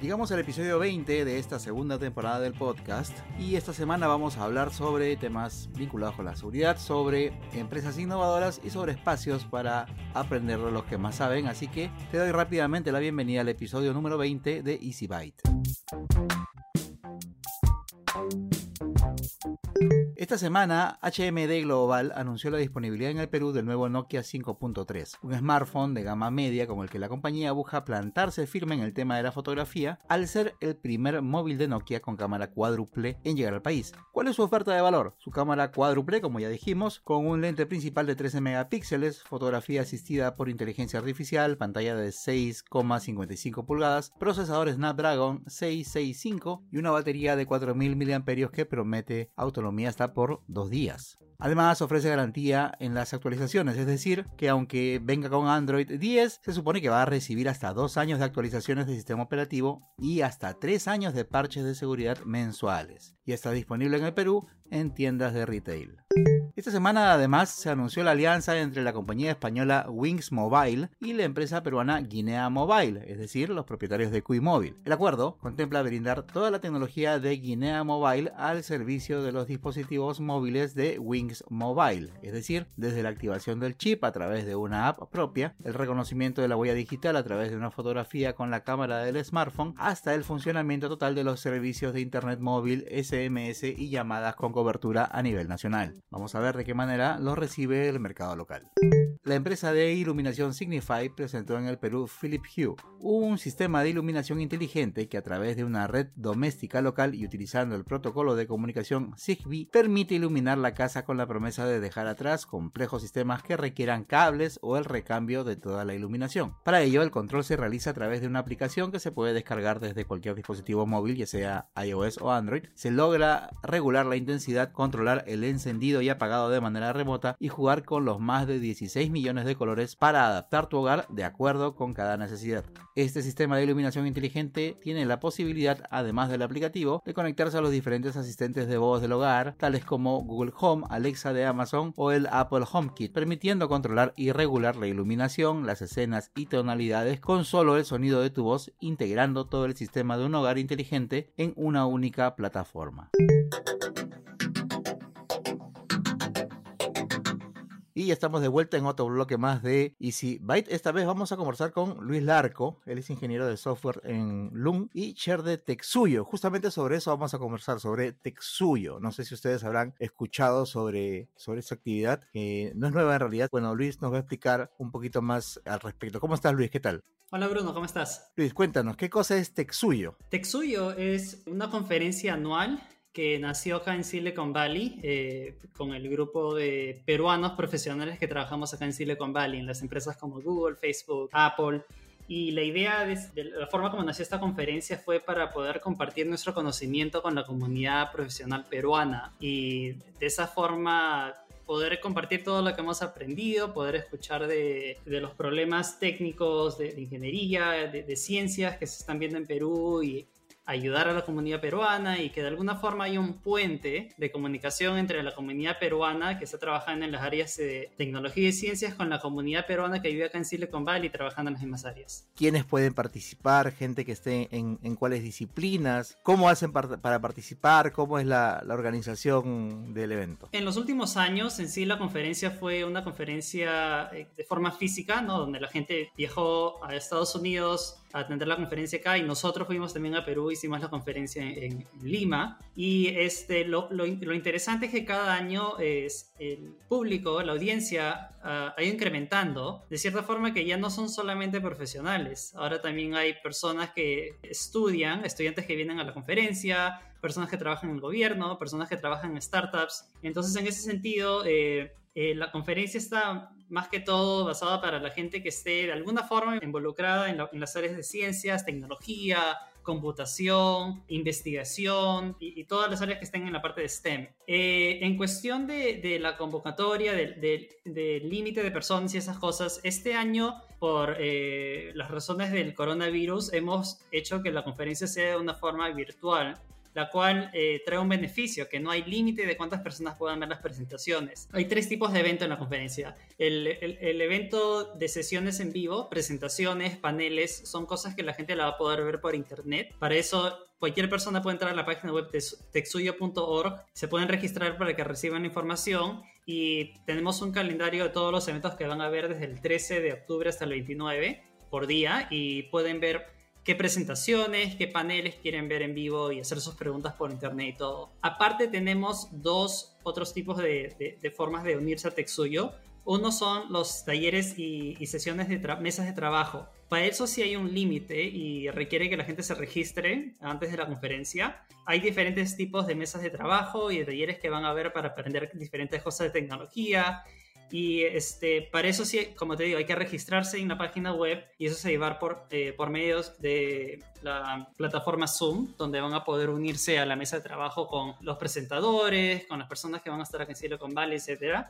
Llegamos al episodio 20 de esta segunda temporada del podcast y esta semana vamos a hablar sobre temas vinculados con la seguridad, sobre empresas innovadoras y sobre espacios para aprender de los que más saben, así que te doy rápidamente la bienvenida al episodio número 20 de Easy Byte. Esta semana, HMD Global anunció la disponibilidad en el Perú del nuevo Nokia 5.3, un smartphone de gama media con el que la compañía busca plantarse firme en el tema de la fotografía al ser el primer móvil de Nokia con cámara cuádruple en llegar al país. ¿Cuál es su oferta de valor? Su cámara cuádruple, como ya dijimos, con un lente principal de 13 megapíxeles, fotografía asistida por inteligencia artificial, pantalla de 6,55 pulgadas, procesador Snapdragon 665 y una batería de 4000 mAh que promete autonomía hasta por dos días. Además ofrece garantía en las actualizaciones, es decir, que aunque venga con Android 10, se supone que va a recibir hasta dos años de actualizaciones de sistema operativo y hasta tres años de parches de seguridad mensuales. Y está disponible en el Perú en tiendas de retail. Esta semana además se anunció la alianza entre la compañía española Wings Mobile y la empresa peruana Guinea Mobile, es decir, los propietarios de Cui Mobile. El acuerdo contempla brindar toda la tecnología de Guinea Mobile al servicio de los dispositivos móviles de Wings Mobile, es decir, desde la activación del chip a través de una app propia, el reconocimiento de la huella digital a través de una fotografía con la cámara del smartphone, hasta el funcionamiento total de los servicios de internet móvil, SMS y llamadas con cobertura a nivel nacional. Vamos a ver de qué manera lo recibe el mercado local. La empresa de iluminación Signify presentó en el Perú Philip Hue, un sistema de iluminación inteligente que a través de una red doméstica local y utilizando el protocolo de comunicación Zigbee permite iluminar la casa con la promesa de dejar atrás complejos sistemas que requieran cables o el recambio de toda la iluminación. Para ello, el control se realiza a través de una aplicación que se puede descargar desde cualquier dispositivo móvil, ya sea iOS o Android. Se logra regular la intensidad, controlar el encendido y apagado de manera remota y jugar con los más de 16 millones de colores para adaptar tu hogar de acuerdo con cada necesidad. Este sistema de iluminación inteligente tiene la posibilidad, además del aplicativo, de conectarse a los diferentes asistentes de voz del hogar, tales como Google Home, Alexa de Amazon o el Apple HomeKit, permitiendo controlar y regular la iluminación, las escenas y tonalidades con solo el sonido de tu voz, integrando todo el sistema de un hogar inteligente en una única plataforma. programa. Y estamos de vuelta en otro bloque más de Easy Byte. Esta vez vamos a conversar con Luis Larco. Él es ingeniero de software en Loom y chair de Texuyo. Justamente sobre eso vamos a conversar, sobre Texuyo. No sé si ustedes habrán escuchado sobre, sobre esa actividad, que no es nueva en realidad. Bueno, Luis nos va a explicar un poquito más al respecto. ¿Cómo estás, Luis? ¿Qué tal? Hola Bruno, ¿cómo estás? Luis, cuéntanos, ¿qué cosa es Texuyo? Texuyo es una conferencia anual que nació acá en Silicon Valley eh, con el grupo de peruanos profesionales que trabajamos acá en Silicon Valley, en las empresas como Google, Facebook, Apple. Y la idea de, la forma como nació esta conferencia fue para poder compartir nuestro conocimiento con la comunidad profesional peruana y de esa forma poder compartir todo lo que hemos aprendido, poder escuchar de, los problemas técnicos de, de ingeniería, de, ciencias que se están viendo en Perú y ayudar a la comunidad peruana y que de alguna forma haya un puente de comunicación entre la comunidad peruana que está trabajando en las áreas de tecnología y ciencias con la comunidad peruana que vive acá en Silicon Valley trabajando en las mismas áreas. ¿Quiénes pueden participar? ¿Gente que esté en, en cuáles disciplinas? ¿Cómo hacen par para participar? ¿Cómo es la, la, organización del evento? En los últimos años en sí la conferencia fue una conferencia eh, de forma física, ¿no? donde la gente viajó a Estados Unidos a atender la conferencia acá y nosotros fuimos también a Perú, hicimos la conferencia en, Lima y este, lo, lo, lo, interesante es que cada año es el público, la audiencia uh, ha ido incrementando de cierta forma que ya no son solamente profesionales, ahora también hay personas que estudian, estudiantes que vienen a la conferencia, personas que trabajan en el gobierno, personas que trabajan en startups, entonces en ese sentido... Eh, eh, la conferencia está más que todo basada para la gente que esté de alguna forma involucrada en, las áreas de ciencias, tecnología, computación, investigación y, todas las áreas que estén en la parte de STEM. Eh, en cuestión de, la convocatoria, del límite de personas y esas cosas, este año, por eh, las razones del coronavirus, hemos hecho que la conferencia sea de una forma virtual la cual eh, trae un beneficio, que no hay límite de cuántas personas puedan ver las presentaciones. Hay tres tipos de eventos en la conferencia. El, evento de sesiones en vivo, presentaciones, paneles, son cosas que la gente la va a poder ver por internet. Para eso cualquier persona puede entrar a la página web de texuyo.org, se pueden registrar para que reciban información y tenemos un calendario de todos los eventos que van a ver desde el 13 de octubre hasta el 29 por día y pueden ver qué presentaciones, qué paneles quieren ver en vivo y hacer sus preguntas por internet y todo. Aparte tenemos dos otros tipos de, formas de unirse a Texuyo. Uno son los talleres y, sesiones de mesas de trabajo. Para eso sí hay un límite y requiere que la gente se registre antes de la conferencia. Hay diferentes tipos de mesas de trabajo y de talleres que van a ver para aprender diferentes cosas de tecnología, y este, para eso sí, como te digo, hay que registrarse en la página web y eso se llevar por, eh, por medios de la plataforma Zoom, donde van a poder unirse a la mesa de trabajo con los presentadores, con las personas que van a estar aquí en Silicon Valley, etc.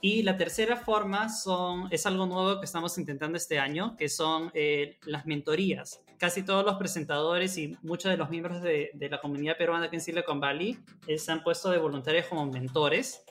Y la tercera forma son, es algo nuevo que estamos intentando este año, que son eh, las mentorías. Casi todos los presentadores y muchos de los miembros de, la comunidad peruana aquí en Silicon Valley eh, se han puesto de voluntarios como mentores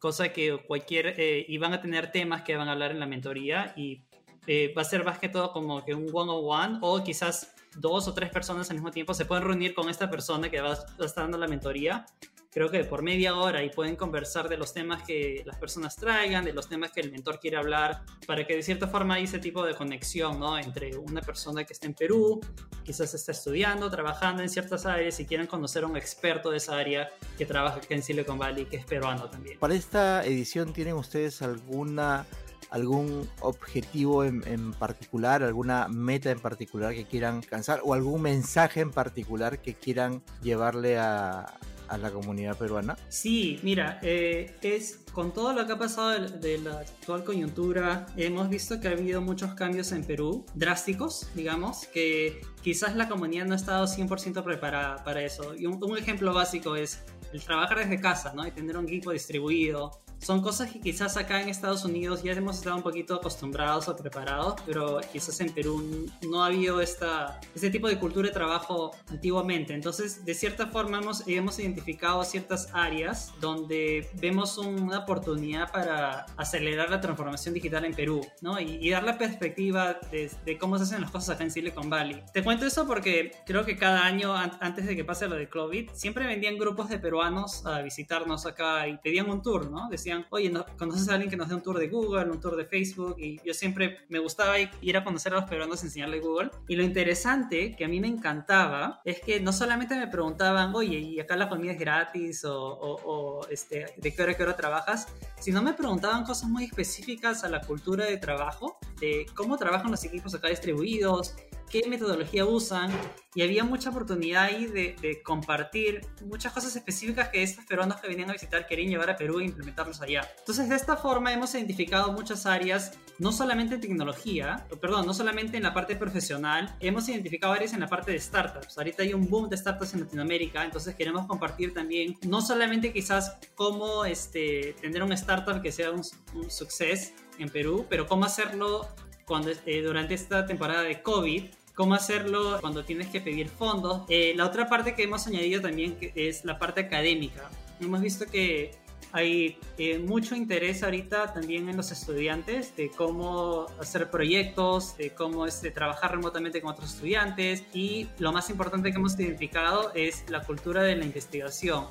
cosa que cualquier, eh, y van a tener temas que van a hablar en la mentoría y eh, va a ser más que todo como que un one-on-one o quizás dos o tres personas al mismo tiempo se pueden reunir con esta persona que va a estar dando la mentoría creo que por media hora y pueden conversar de los temas que las personas traigan, de los temas que el mentor quiere hablar, para que de cierta forma hay ese tipo de conexión, ¿no? Entre una persona que está en Perú, quizás está estudiando, trabajando en ciertas áreas y quieren conocer a un experto de esa área que trabaja aquí en Silicon Valley, que es peruano también. Para esta edición, ¿tienen ustedes alguna algún objetivo en, en, particular, alguna meta en particular que quieran alcanzar o algún mensaje en particular que quieran llevarle a, a la comunidad peruana? Sí, mira, eh, es con todo lo que ha pasado de, la actual coyuntura, hemos visto que ha habido muchos cambios en Perú, drásticos, digamos, que quizás la comunidad no ha estado 100% preparada para eso. Y un, un ejemplo básico es el trabajar desde casa, ¿no? Y tener un equipo distribuido, son cosas que quizás acá en Estados Unidos ya hemos estado un poquito acostumbrados o preparados, pero quizás en Perú no ha habido esta, este tipo de cultura de trabajo antiguamente. Entonces, de cierta forma hemos, hemos identificado ciertas áreas donde vemos una oportunidad para acelerar la transformación digital en Perú, ¿no? Y, dar la perspectiva de, de, cómo se hacen las cosas acá en Silicon Valley. Te cuento eso porque creo que cada año, antes de que pase lo de COVID, siempre vendían grupos de peruanos a visitarnos acá y pedían un tour, ¿no? Decían, oye, ¿no? ¿conoces a alguien que nos dé un tour de Google, un tour de Facebook? Y yo siempre me gustaba ir a conocer a los peruanos, enseñarle Google. Y lo interesante, que a mí me encantaba, es que no solamente me preguntaban, oye, ¿y acá la comida es gratis? O, o, este, ¿de qué hora, qué hora trabajas? Sino me preguntaban cosas muy específicas a la cultura de trabajo, de cómo trabajan los equipos acá distribuidos, qué metodología usan y había mucha oportunidad ahí de, compartir muchas cosas específicas que estos peruanos que venían a visitar querían llevar a Perú e implementarlos allá. Entonces de esta forma hemos identificado muchas áreas, no solamente en tecnología, perdón, no solamente en la parte profesional, hemos identificado áreas en la parte de startups. Ahorita hay un boom de startups en Latinoamérica, entonces queremos compartir también, no solamente quizás cómo este, tener un startup que sea un, un success en Perú, pero cómo hacerlo cuando, eh, durante esta temporada de COVID cómo hacerlo cuando tienes que pedir fondos. Eh, la otra parte que hemos añadido también es la parte académica. Hemos visto que hay eh, mucho interés ahorita también en los estudiantes de cómo hacer proyectos, de cómo este, trabajar remotamente con otros estudiantes y lo más importante que hemos identificado es la cultura de la investigación.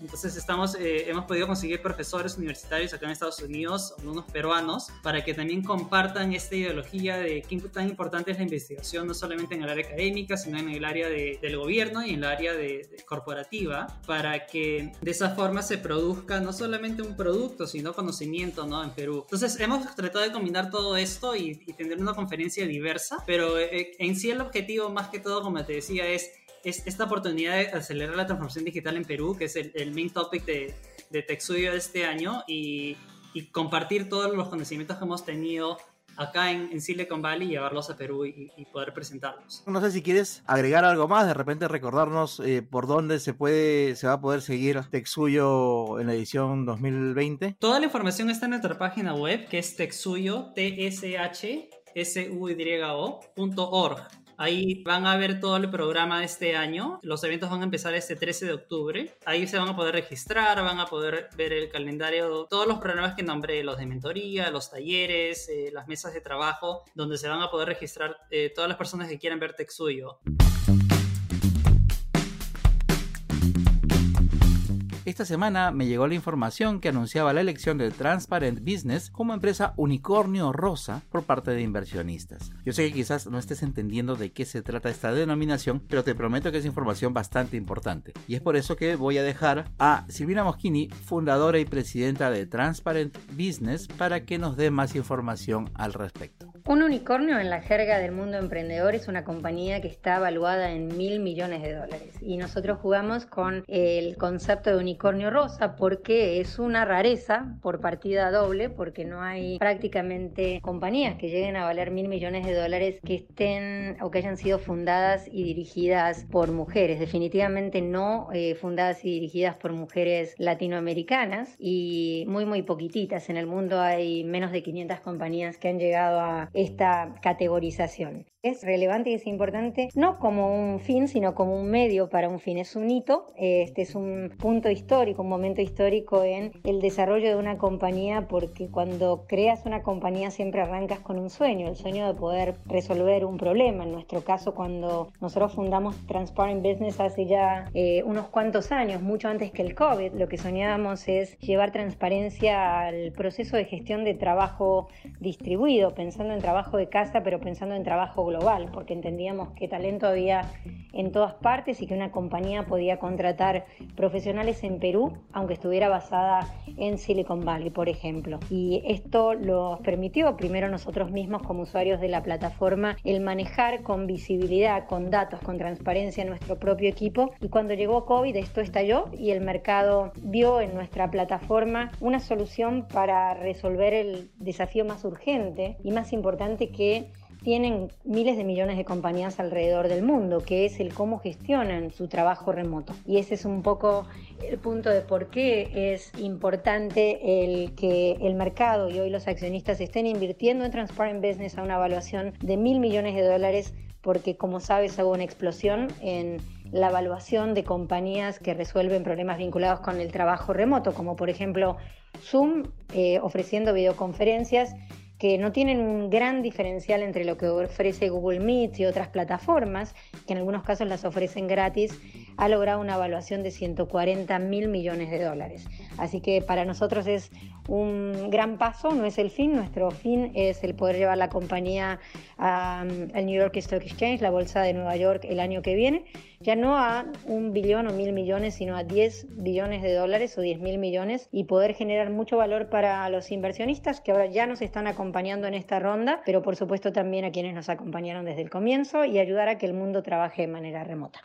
Entonces estamos, eh, hemos podido conseguir profesores universitarios acá en Estados Unidos, algunos peruanos, para que también compartan esta ideología de qué tan importante es la investigación, no solamente en el área académica, sino en el área del gobierno y en el área de, corporativa, para que de esa forma se produzca no solamente un producto, sino conocimiento ¿no? en Perú. Entonces hemos tratado de combinar todo esto y, tener una conferencia diversa, pero eh, en sí el objetivo más que todo, como te decía, es es esta oportunidad de acelerar la transformación digital en Perú, que es el, main topic de, de TechStudio de este año, y, y, compartir todos los conocimientos que hemos tenido acá en, Silicon Valley, llevarlos a Perú y, poder presentarlos. No sé si quieres agregar algo más, de repente recordarnos eh, por dónde se puede, se va a poder seguir Texuyo en la edición 2020. Toda la información está en nuestra página web, que es texuyo, t s h s u y -O Ahí van a ver todo el programa de este año. Los eventos van a empezar este 13 de octubre. Ahí se van a poder registrar, van a poder ver el calendario, todos los programas que nombré, los de mentoría, los talleres, eh, las mesas de trabajo, donde se van a poder registrar eh, todas las personas que quieran ver Texuyo. Esta semana me llegó la información que anunciaba la elección de Transparent Business como empresa unicornio rosa por parte de inversionistas. Yo sé que quizás no estés entendiendo de qué se trata esta denominación, pero te prometo que es información bastante importante. Y es por eso que voy a dejar a Silvina Moschini, fundadora y presidenta de Transparent Business, para que nos dé más información al respecto. Un unicornio en la jerga del mundo emprendedor es una compañía que está evaluada en mil millones de dólares. Y nosotros jugamos con el concepto de unicornio rosa porque es una rareza por partida doble, porque no hay prácticamente compañías que lleguen a valer mil millones de dólares que estén o que hayan sido fundadas y dirigidas por mujeres. Definitivamente no eh, fundadas y dirigidas por mujeres latinoamericanas y muy, muy poquititas. En el mundo hay menos de 500 compañías que han llegado a esta categorización. Es relevante y es importante no como un fin, sino como un medio para un fin. Es un hito, este es un punto histórico, un momento histórico en el desarrollo de una compañía, porque cuando creas una compañía siempre arrancas con un sueño, el sueño de poder resolver un problema. En nuestro caso, cuando nosotros fundamos Transparent Business hace ya eh, unos cuantos años, mucho antes que el COVID, lo que soñábamos es llevar transparencia al proceso de gestión de trabajo distribuido, pensando en trabajo de casa, pero pensando en trabajo global porque entendíamos que talento había en todas partes y que una compañía podía contratar profesionales en Perú, aunque estuviera basada en Silicon Valley, por ejemplo. Y esto nos permitió, primero nosotros mismos como usuarios de la plataforma, el manejar con visibilidad, con datos, con transparencia nuestro propio equipo. Y cuando llegó COVID, esto estalló y el mercado vio en nuestra plataforma una solución para resolver el desafío más urgente y más importante que tienen miles de millones de compañías alrededor del mundo, que es el cómo gestionan su trabajo remoto. Y ese es un poco el punto de por qué es importante el que el mercado y hoy los accionistas estén invirtiendo en Transparent Business a una evaluación de mil millones de dólares, porque como sabes hubo una explosión en la evaluación de compañías que resuelven problemas vinculados con el trabajo remoto, como por ejemplo Zoom eh, ofreciendo videoconferencias que no tienen un gran diferencial entre lo que ofrece Google Meet y otras plataformas, que en algunos casos las ofrecen gratis, ha logrado una evaluación de 140 mil millones de dólares. Así que para nosotros es un gran paso, no es el fin, nuestro fin es el poder llevar la compañía al New York Stock Exchange, la bolsa de Nueva York, el año que viene, ya no a un billón o mil millones, sino a 10 billones de dólares o 10 mil millones y poder generar mucho valor para los inversionistas que ahora ya nos están acompañando en esta ronda, pero por supuesto también a quienes nos acompañaron desde el comienzo y ayudar a que el mundo trabaje de manera remota.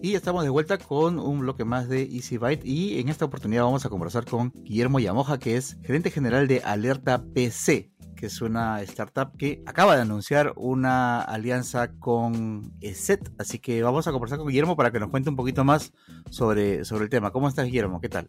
Y estamos de vuelta con un bloque más de Easy Byte y en esta oportunidad vamos a conversar con Guillermo Yamoja, que es gerente general de Alerta PC, que es una startup que acaba de anunciar una alianza con ESET. Así que vamos a conversar con Guillermo para que nos cuente un poquito más sobre, sobre el tema. ¿Cómo estás, Guillermo? ¿Qué tal?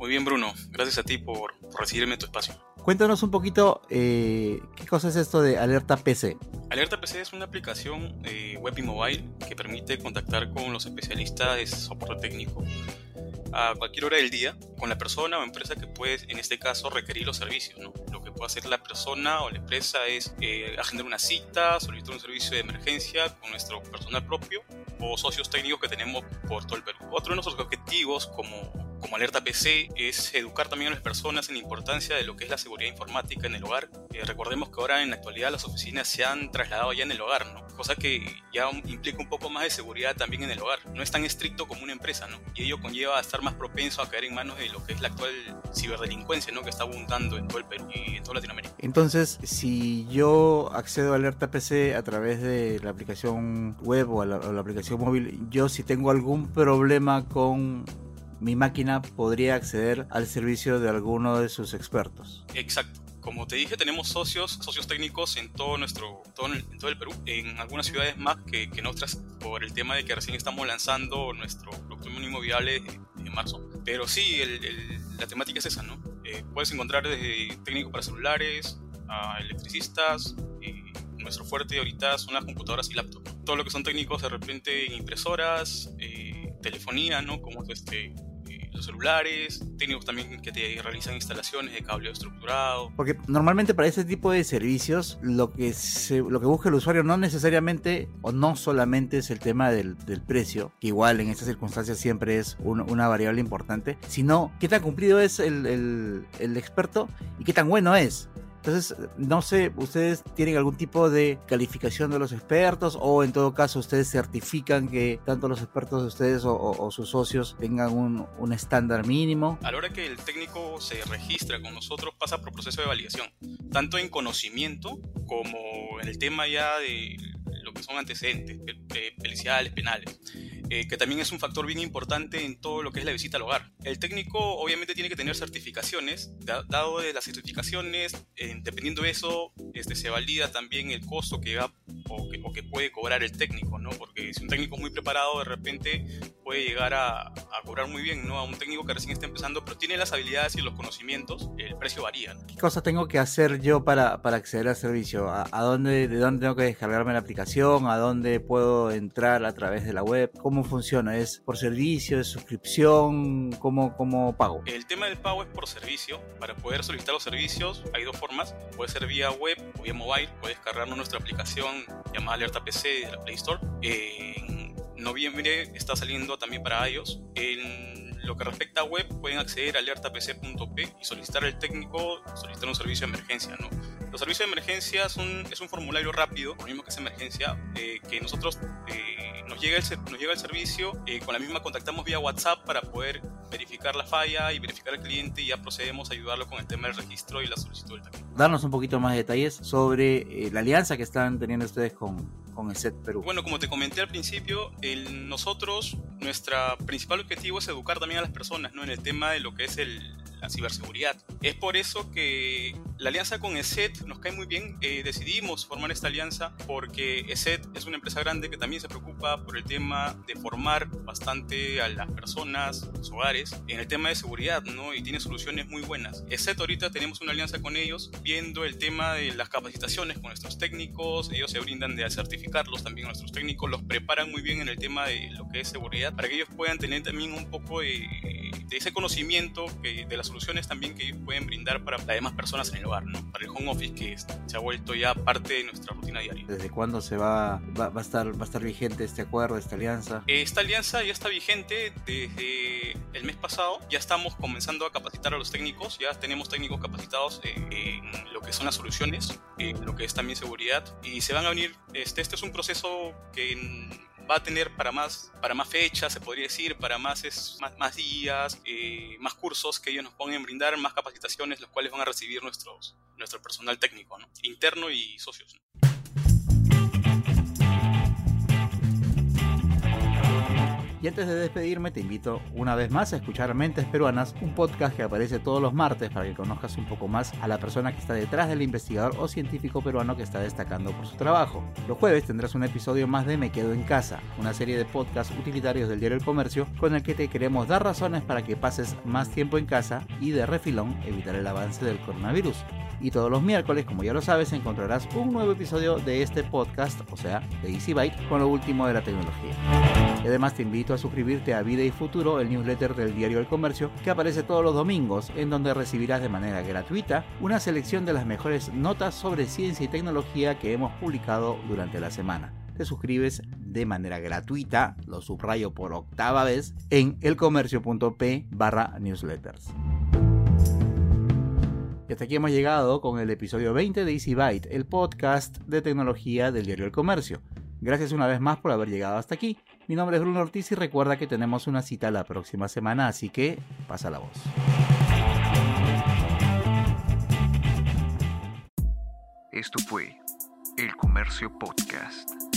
Muy bien, Bruno. Gracias a ti por, recibirme en tu espacio. Cuéntanos un poquito eh, qué cosa es esto de Alerta PC. Alerta PC es una aplicación eh, web y mobile que permite contactar con los especialistas de soporte técnico a cualquier hora del día con la persona o empresa que puede, en este caso, requerir los servicios. ¿no? Lo que puede hacer la persona o la empresa es eh, agendar una cita, solicitar un servicio de emergencia con nuestro personal propio o socios técnicos que tenemos por todo el Perú. Otro de nuestros objetivos como como Alerta PC es educar también a las personas en la importancia de lo que es la seguridad informática en el hogar. Eh, recordemos que ahora en la actualidad las oficinas se han trasladado ya en el hogar, ¿no? cosa que ya implica un poco más de seguridad también en el hogar. No es tan estricto como una empresa, ¿no? y ello conlleva a estar más propenso a caer en manos de lo que es la actual ciberdelincuencia ¿no? que está abundando en todo el Perú y en toda Latinoamérica. Entonces, si yo accedo a Alerta PC a través de la aplicación web o la, o la aplicación móvil, yo si tengo algún problema con mi máquina podría acceder al servicio de alguno de sus expertos. Exacto. Como te dije, tenemos socios, socios técnicos en todo nuestro, todo en todo el Perú, en algunas ciudades más que, que en otras, por el tema de que recién estamos lanzando nuestro producto mínimo viable en marzo. Pero sí, el, la temática es esa, ¿no? Eh, puedes encontrar desde técnicos para celulares, a electricistas, nuestro fuerte ahorita son las computadoras y laptops. Todo lo que son técnicos de repente en impresoras, eh, telefonía, ¿no? Como este, celulares, técnicos también que te realizan instalaciones de cableado estructurado. Porque normalmente para ese tipo de servicios lo que, lo que busca el usuario no necesariamente o no solamente es el tema del, del precio, que igual en estas circunstancias siempre es un, una variable importante, sino qué tan cumplido es el, el, el experto y qué tan bueno es. Entonces, no sé, ¿ustedes tienen algún tipo de calificación de los expertos o en todo caso ustedes certifican que tanto los expertos de ustedes o, sus socios tengan un, un, estándar mínimo? A la hora que el técnico se registra con nosotros pasa por proceso de validación, tanto en conocimiento como en el tema ya de lo que son antecedentes policiales, penales, eh, que también es un factor bien importante en todo lo que es la visita al hogar. El técnico obviamente tiene que tener certificaciones, dado de las certificaciones, eh, dependiendo de eso, este, se valida también el costo que va o que, o que, puede cobrar el técnico, ¿no? Porque si un técnico es muy preparado, de repente puede llegar a, a, cobrar muy bien, ¿no? A un técnico que recién está empezando, pero tiene las habilidades y los conocimientos, el precio varía. ¿no? ¿Qué cosas tengo que hacer yo para, para acceder al servicio? ¿A, a dónde, ¿De dónde tengo que descargarme la aplicación? ¿A dónde puedo entrar a través de la web? ¿Cómo funciona? ¿Es por servicio? ¿Es suscripción? ¿Cómo, ¿Cómo pago? El tema del pago es por servicio. Para poder solicitar los servicios hay dos formas. Puede ser vía web o vía mobile. Puedes descargarnos nuestra aplicación llamada Alerta PC de la Play Store. Eh, noviembre está saliendo también para iOS. En lo que respecta a web, pueden acceder a alertapc.p y solicitar al técnico, solicitar un servicio de emergencia. ¿no? Los servicios de emergencia son, es un formulario rápido, lo mismo que es emergencia, eh, que nosotros eh, nos, llega el, nos llega el servicio, eh, con la misma contactamos vía WhatsApp para poder verificar la falla y verificar al cliente y ya procedemos a ayudarlo con el tema del registro y la solicitud del técnico. Darnos un poquito más de detalles sobre la alianza que están teniendo ustedes con, con ESET Perú. Bueno, como te comenté al principio, el, nosotros, nuestro principal objetivo es educar también a las personas ¿no? en el tema de lo que es el, la ciberseguridad. Es por eso que la alianza con ESET nos cae muy bien. Eh, decidimos formar esta alianza porque ESET es una empresa grande que también se preocupa por el tema de formar bastante a las personas, los hogares, en el tema de seguridad, ¿no? Y tiene soluciones muy buenas. ESET ahorita tenemos una alianza con ellos viendo el tema de las capacitaciones con nuestros técnicos. Ellos se brindan de certificarlos también a nuestros técnicos, los preparan muy bien en el tema de lo que es seguridad para que ellos puedan tener también un poco de, de ese conocimiento que, de las soluciones también que ellos pueden brindar para las demás personas en el hogar, ¿no? Para el home office que se ha vuelto ya parte de nuestra rutina diaria. ¿Desde cuándo se va, va, va, a, estar, va a estar vigente este acuerdo, esta alianza? Esta alianza ya está vigente desde el mes pasado. Ya estamos comenzando a capacitar a los técnicos. Ya tenemos técnicos capacitados en, en lo que son las soluciones, en lo que es también seguridad. Y se van a venir, este, este es un proceso que en, va a tener para más, para más fechas, se podría decir, para más, es, más, más días, eh, más cursos que ellos nos pueden brindar, más capacitaciones, los cuales van a recibir nuestro personal técnico, ¿no? interno y socios. Y antes de despedirme, te invito una vez más a escuchar Mentes Peruanas, un podcast que aparece todos los martes para que conozcas un poco más a la persona que está detrás del investigador o científico peruano que está destacando por su trabajo. Los jueves tendrás un episodio más de Me Quedo en Casa, una serie de podcasts utilitarios del diario El Comercio con el que te queremos dar razones para que pases más tiempo en casa y de refilón evitar el avance del coronavirus. Y todos los miércoles, como ya lo sabes, encontrarás un nuevo episodio de este podcast, o sea, de Easy Byte, con lo último de la tecnología. Y además te a suscribirte a Vida y Futuro, el newsletter del diario El Comercio, que aparece todos los domingos, en donde recibirás de manera gratuita una selección de las mejores notas sobre ciencia y tecnología que hemos publicado durante la semana. Te suscribes de manera gratuita, lo subrayo por octava vez, en elcomercio.p barra newsletters. Y hasta aquí hemos llegado con el episodio 20 de Easy Byte, el podcast de tecnología del diario El Comercio. Gracias una vez más por haber llegado hasta aquí. Mi nombre es Bruno Ortiz y recuerda que tenemos una cita la próxima semana, así que pasa la voz. Esto fue El Comercio Podcast.